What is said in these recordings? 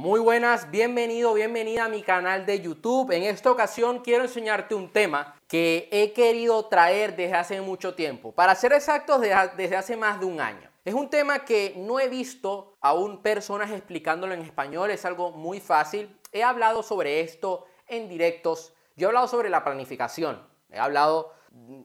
Muy buenas, bienvenido, bienvenida a mi canal de YouTube. En esta ocasión quiero enseñarte un tema que he querido traer desde hace mucho tiempo. Para ser exactos, desde hace más de un año. Es un tema que no he visto aún personas explicándolo en español, es algo muy fácil. He hablado sobre esto en directos, yo he hablado sobre la planificación, he hablado,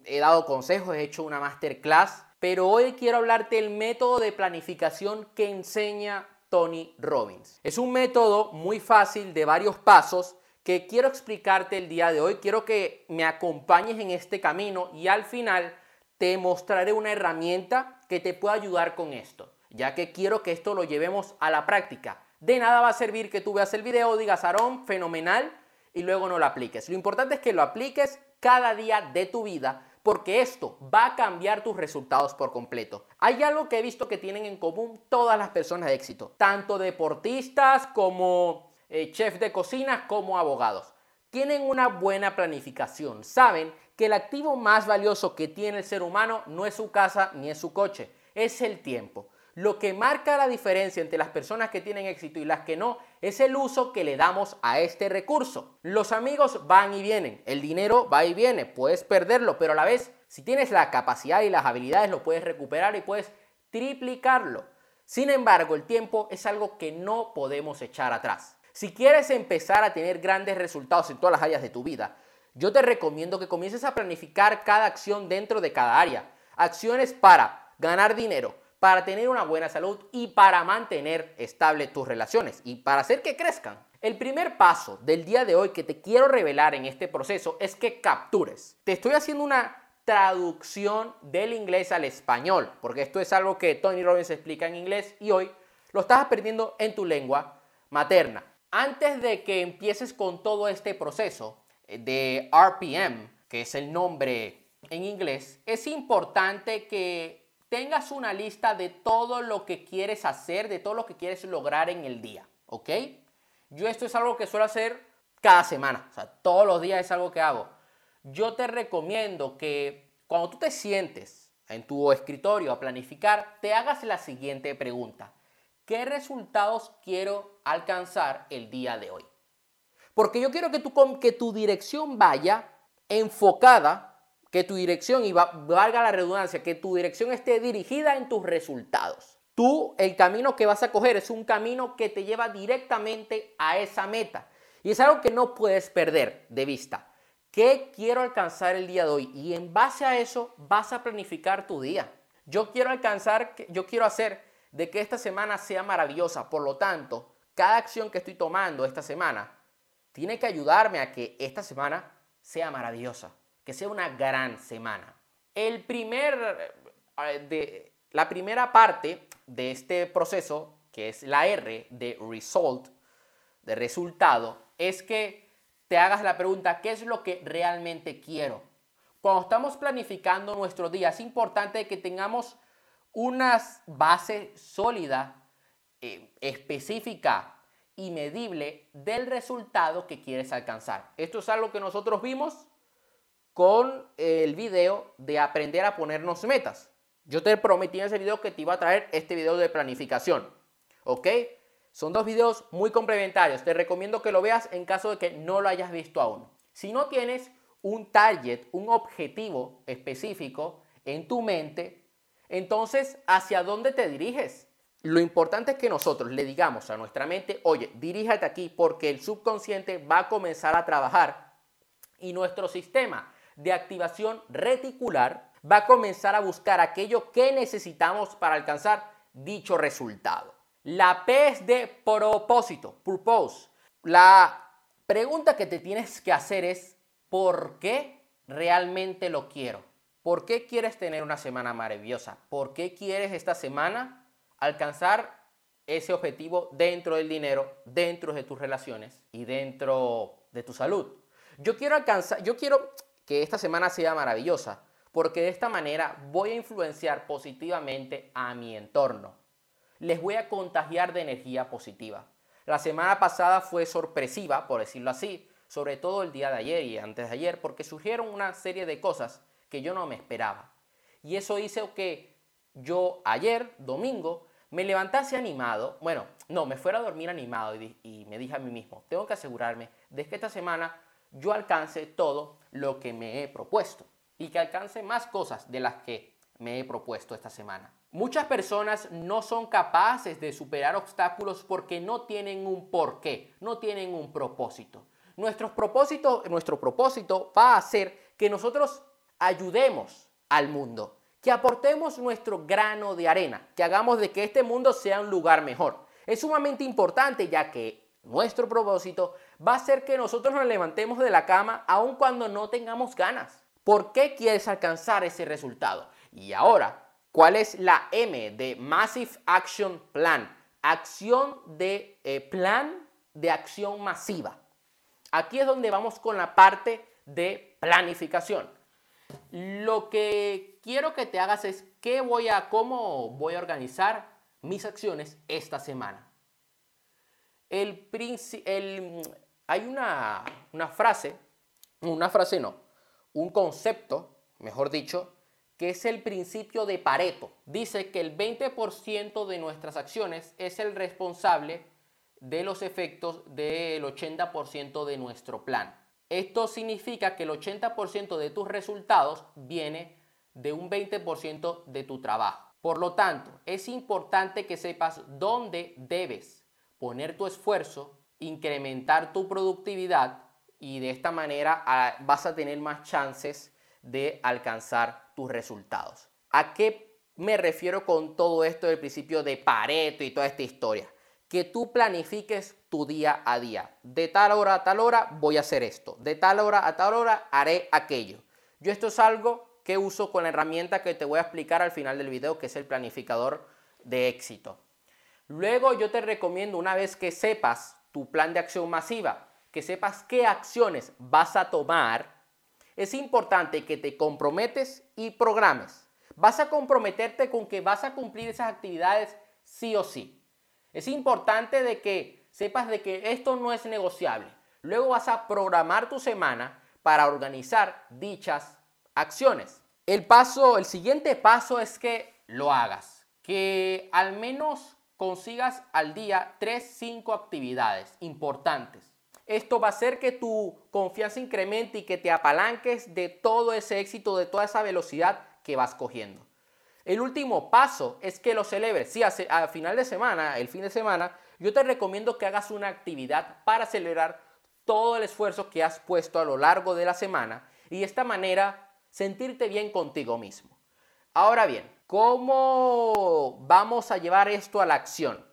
he dado consejos, he hecho una masterclass, pero hoy quiero hablarte del método de planificación que enseña Tony Robbins. Es un método muy fácil de varios pasos que quiero explicarte el día de hoy. Quiero que me acompañes en este camino y al final te mostraré una herramienta que te pueda ayudar con esto, ya que quiero que esto lo llevemos a la práctica. De nada va a servir que tú veas el video, digas, Aarón, fenomenal, y luego no lo apliques. Lo importante es que lo apliques cada día de tu vida porque esto va a cambiar tus resultados por completo. Hay algo que he visto que tienen en común todas las personas de éxito, tanto deportistas como eh, chefs de cocina como abogados. Tienen una buena planificación, saben que el activo más valioso que tiene el ser humano no es su casa ni es su coche, es el tiempo. Lo que marca la diferencia entre las personas que tienen éxito y las que no es el uso que le damos a este recurso. Los amigos van y vienen, el dinero va y viene, puedes perderlo, pero a la vez, si tienes la capacidad y las habilidades, lo puedes recuperar y puedes triplicarlo. Sin embargo, el tiempo es algo que no podemos echar atrás. Si quieres empezar a tener grandes resultados en todas las áreas de tu vida, yo te recomiendo que comiences a planificar cada acción dentro de cada área. Acciones para ganar dinero, para tener una buena salud y para mantener estable tus relaciones y para hacer que crezcan. El primer paso del día de hoy que te quiero revelar en este proceso es que captures. Te estoy haciendo una traducción del inglés al español, porque esto es algo que Tony Robbins explica en inglés y hoy lo estás aprendiendo en tu lengua materna. Antes de que empieces con todo este proceso eh, de RPM, que es el nombre en inglés, es importante que tengas una lista de todo lo que quieres hacer, de todo lo que quieres lograr en el día, ¿ok? Yo esto es algo que suelo hacer cada semana, o sea, todos los días es algo que hago. Yo te recomiendo que cuando tú te sientes en tu escritorio a planificar, te hagas la siguiente pregunta. ¿Qué resultados quiero alcanzar el día de hoy? Porque yo quiero que tu, que tu dirección vaya enfocada que tu dirección, y valga la redundancia, que tu dirección esté dirigida en tus resultados. Tú, el camino que vas a coger es un camino que te lleva directamente a esa meta. Y es algo que no puedes perder de vista. ¿Qué quiero alcanzar el día de hoy? Y en base a eso vas a planificar tu día. Yo quiero alcanzar, yo quiero hacer de que esta semana sea maravillosa. Por lo tanto, cada acción que estoy tomando esta semana tiene que ayudarme a que esta semana sea maravillosa que sea una gran semana. El primer, eh, de, la primera parte de este proceso, que es la R de result, de resultado, es que te hagas la pregunta, ¿qué es lo que realmente quiero? Cuando estamos planificando nuestro día, es importante que tengamos una base sólida, eh, específica y medible del resultado que quieres alcanzar. Esto es algo que nosotros vimos con el video de aprender a ponernos metas. Yo te prometí en ese video que te iba a traer este video de planificación. ¿Ok? Son dos videos muy complementarios. Te recomiendo que lo veas en caso de que no lo hayas visto aún. Si no tienes un target, un objetivo específico en tu mente, entonces, ¿hacia dónde te diriges? Lo importante es que nosotros le digamos a nuestra mente, oye, diríjate aquí porque el subconsciente va a comenzar a trabajar y nuestro sistema de activación reticular va a comenzar a buscar aquello que necesitamos para alcanzar dicho resultado. La P es de propósito, purpose. La pregunta que te tienes que hacer es, ¿por qué realmente lo quiero? ¿Por qué quieres tener una semana maravillosa? ¿Por qué quieres esta semana alcanzar ese objetivo dentro del dinero, dentro de tus relaciones y dentro de tu salud? Yo quiero alcanzar, yo quiero que esta semana sea maravillosa, porque de esta manera voy a influenciar positivamente a mi entorno. Les voy a contagiar de energía positiva. La semana pasada fue sorpresiva, por decirlo así, sobre todo el día de ayer y antes de ayer, porque surgieron una serie de cosas que yo no me esperaba. Y eso hizo que yo ayer, domingo, me levantase animado, bueno, no, me fuera a dormir animado y, me dije a mí mismo, tengo que asegurarme de que esta semana yo alcance todo lo que me he propuesto y que alcance más cosas de las que me he propuesto esta semana. Muchas personas no son capaces de superar obstáculos porque no tienen un porqué, no tienen un propósito. Nuestro propósito, nuestro propósito va a ser que nosotros ayudemos al mundo, que aportemos nuestro grano de arena, que hagamos de que este mundo sea un lugar mejor. Es sumamente importante ya que nuestro propósito va a ser que nosotros nos levantemos de la cama aun cuando no tengamos ganas. ¿Por qué quieres alcanzar ese resultado? Y ahora ¿Cuál es la M de Massive Action Plan? Acción de eh, plan de acción masiva. Aquí es donde vamos con la parte de planificación. Lo que quiero que te hagas es qué voy a, cómo voy a organizar mis acciones esta semana. El, hay una, una frase, una frase no, un concepto, mejor dicho, que es el principio de Pareto. Dice que el 20% de nuestras acciones es el responsable de los efectos del 80% de nuestro plan. Esto significa que el 80% de tus resultados viene de un 20% de tu trabajo. Por lo tanto, es importante que sepas dónde debes poner tu esfuerzo, incrementar tu productividad y de esta manera ah, vas a tener más chances de alcanzar tus resultados. ¿A qué me refiero con todo esto del principio de Pareto y toda esta historia? Que tú planifiques tu día a día. De tal hora a tal hora voy a hacer esto. De tal hora a tal hora haré aquello. Yo esto es algo que uso con la herramienta que te voy a explicar al final del video, que es el planificador de éxito. Luego yo te recomiendo, una vez que sepas tu plan de acción masiva, que sepas qué acciones vas a tomar es importante que te comprometes y programes. Vas a comprometerte con que vas a cumplir esas actividades sí o sí. Es importante de que sepas de que esto no es negociable. Luego vas a programar tu semana para organizar dichas acciones. El paso, el siguiente paso es que lo hagas, que al menos consigas al día 3 5 actividades importantes esto va a hacer que tu confianza incremente y que te apalanques de todo ese éxito, de toda esa velocidad que vas cogiendo. El último paso es que lo celebres. Si sí, a final de semana, el fin de semana, yo te recomiendo que hagas una actividad para celebrar todo el esfuerzo que has puesto a lo largo de la semana y de esta manera sentirte bien contigo mismo. Ahora bien, ¿cómo vamos a llevar esto a la acción?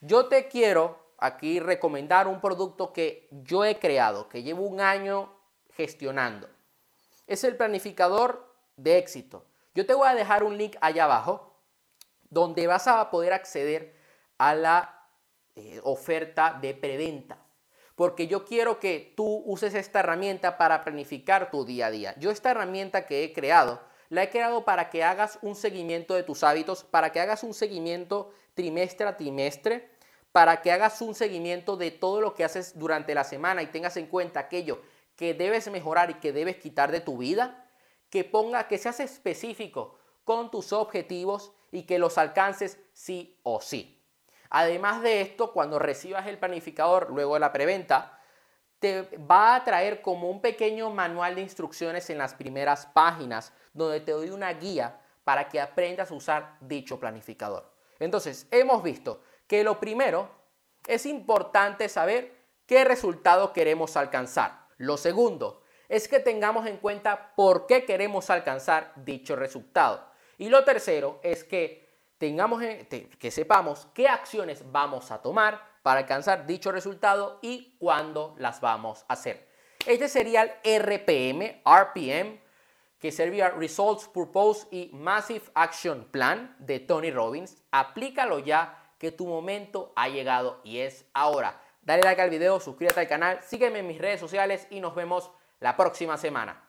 Yo te quiero aquí recomendar un producto que yo he creado, que llevo un año gestionando. Es el planificador de éxito. Yo te voy a dejar un link allá abajo donde vas a poder acceder a la eh, oferta de preventa. Porque yo quiero que tú uses esta herramienta para planificar tu día a día. Yo esta herramienta que he creado, la he creado para que hagas un seguimiento de tus hábitos, para que hagas un seguimiento trimestre a trimestre para que hagas un seguimiento de todo lo que haces durante la semana y tengas en cuenta aquello que debes mejorar y que debes quitar de tu vida, que ponga que seas específico con tus objetivos y que los alcances sí o sí. Además de esto, cuando recibas el planificador luego de la preventa, te va a traer como un pequeño manual de instrucciones en las primeras páginas donde te doy una guía para que aprendas a usar dicho planificador. Entonces, hemos visto que lo primero es importante saber qué resultado queremos alcanzar. Lo segundo es que tengamos en cuenta por qué queremos alcanzar dicho resultado. Y lo tercero es que tengamos que sepamos qué acciones vamos a tomar para alcanzar dicho resultado y cuándo las vamos a hacer. Este sería el RPM, RPM, que sería Results, Purpose y Massive Action Plan de Tony Robbins. Aplícalo ya que tu momento ha llegado y es ahora. Dale like al video, suscríbete al canal, sígueme en mis redes sociales y nos vemos la próxima semana.